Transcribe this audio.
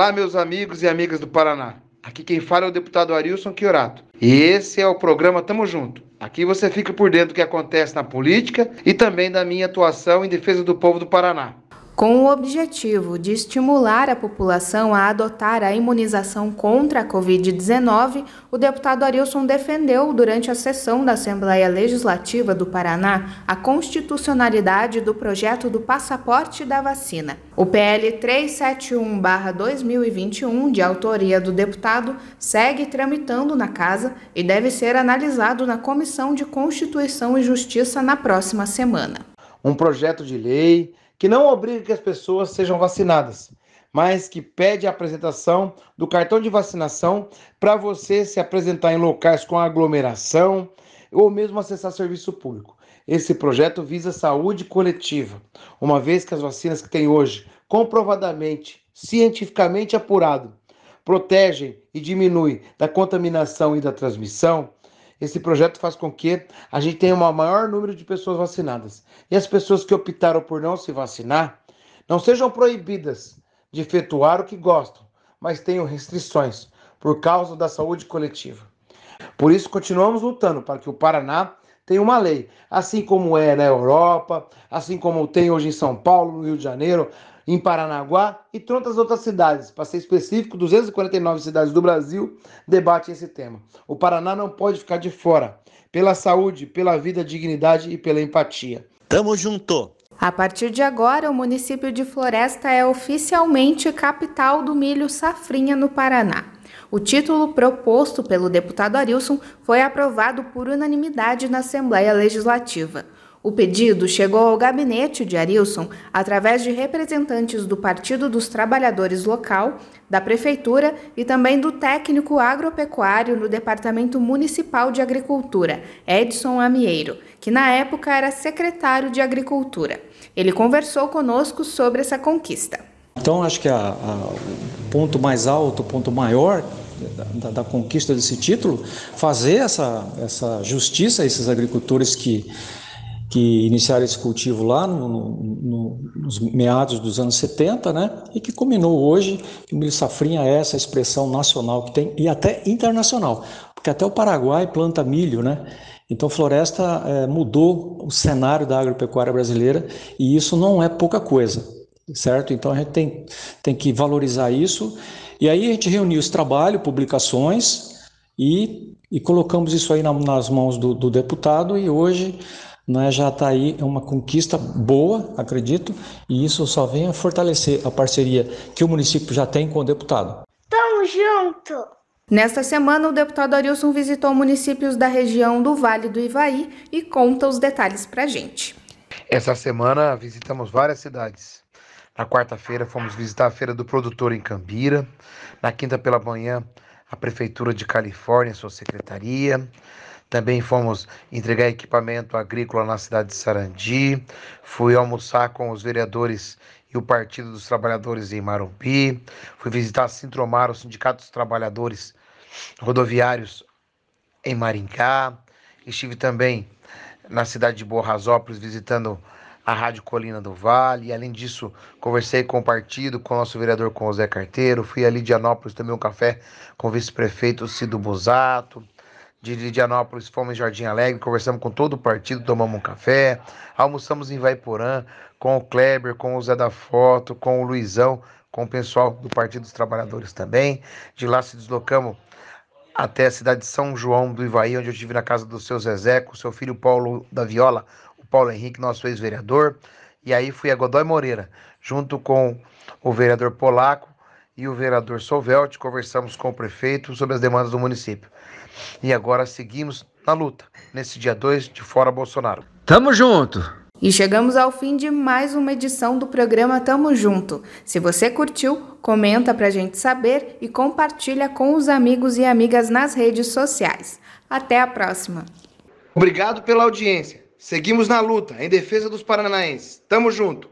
Olá, meus amigos e amigas do Paraná. Aqui quem fala é o deputado Arilson Chiorato. E esse é o programa Tamo Junto. Aqui você fica por dentro do que acontece na política e também da minha atuação em defesa do povo do Paraná. Com o objetivo de estimular a população a adotar a imunização contra a Covid-19, o deputado Arilson defendeu, durante a sessão da Assembleia Legislativa do Paraná, a constitucionalidade do projeto do passaporte da vacina. O PL 371-2021, de autoria do deputado, segue tramitando na Casa e deve ser analisado na Comissão de Constituição e Justiça na próxima semana. Um projeto de lei que não obriga que as pessoas sejam vacinadas, mas que pede a apresentação do cartão de vacinação para você se apresentar em locais com aglomeração ou mesmo acessar serviço público. Esse projeto visa saúde coletiva, uma vez que as vacinas que tem hoje, comprovadamente, cientificamente apurado, protegem e diminuem da contaminação e da transmissão, esse projeto faz com que a gente tenha um maior número de pessoas vacinadas. E as pessoas que optaram por não se vacinar não sejam proibidas de efetuar o que gostam, mas tenham restrições por causa da saúde coletiva. Por isso, continuamos lutando para que o Paraná tenha uma lei, assim como é na Europa, assim como tem hoje em São Paulo, no Rio de Janeiro, em Paranaguá e tantas outras cidades. Para ser específico, 249 cidades do Brasil debatem esse tema. O Paraná não pode ficar de fora, pela saúde, pela vida, dignidade e pela empatia. Tamo junto! A partir de agora, o município de Floresta é oficialmente capital do milho safrinha no Paraná. O título proposto pelo deputado Arilson foi aprovado por unanimidade na Assembleia Legislativa. O pedido chegou ao gabinete de Arilson através de representantes do Partido dos Trabalhadores Local, da Prefeitura e também do técnico agropecuário no Departamento Municipal de Agricultura, Edson Amieiro, que na época era secretário de Agricultura. Ele conversou conosco sobre essa conquista. Então, acho que a, a, o ponto mais alto, o ponto maior da, da, conquista desse título, fazer essa, essa justiça a esses agricultores que que iniciaram esse cultivo lá no, no, nos meados dos anos 70, né? E que culminou hoje, que o milho safrinha é essa expressão nacional que tem, e até internacional, porque até o Paraguai planta milho, né? Então, floresta é, mudou o cenário da agropecuária brasileira e isso não é pouca coisa, certo? Então, a gente tem, tem que valorizar isso. E aí a gente reuniu esse trabalho, publicações e, e colocamos isso aí na, nas mãos do, do deputado e hoje né, já está aí é uma conquista boa, acredito, e isso só vem a fortalecer a parceria que o município já tem com o deputado. Tamo junto! Nesta semana, o deputado Arilson visitou municípios da região do Vale do Ivaí e conta os detalhes para gente. Essa semana visitamos várias cidades. Na quarta-feira fomos visitar a Feira do Produtor em Cambira. Na quinta pela manhã, a Prefeitura de Califórnia, sua secretaria. Também fomos entregar equipamento agrícola na cidade de Sarandi. Fui almoçar com os vereadores e o Partido dos Trabalhadores em Marumpi. Fui visitar Sintromar, o Sindicato dos Trabalhadores Rodoviários em Maringá. Estive também na cidade de Borrasópolis visitando a Rádio Colina do Vale. E, além disso, conversei com o partido, com o nosso vereador, com o Zé Carteiro. Fui ali de Anópolis, tomei um café com o vice-prefeito Cido Bosato de Lidianópolis, fomos em Jardim Alegre, conversamos com todo o partido, tomamos um café, almoçamos em Vaiporã com o Kleber, com o Zé da Foto, com o Luizão, com o pessoal do Partido dos Trabalhadores também. De lá se deslocamos até a cidade de São João do Ivaí, onde eu estive na casa do seu Zezé, com seu filho Paulo da Viola, o Paulo Henrique, nosso ex-vereador. E aí fui a Godói Moreira, junto com o vereador Polaco e o vereador Solvelt, conversamos com o prefeito sobre as demandas do município. E agora seguimos na luta, nesse dia 2 de Fora Bolsonaro. Tamo junto! E chegamos ao fim de mais uma edição do programa Tamo Junto. Se você curtiu, comenta pra gente saber e compartilha com os amigos e amigas nas redes sociais. Até a próxima. Obrigado pela audiência. Seguimos na luta em defesa dos paranaenses. Tamo junto.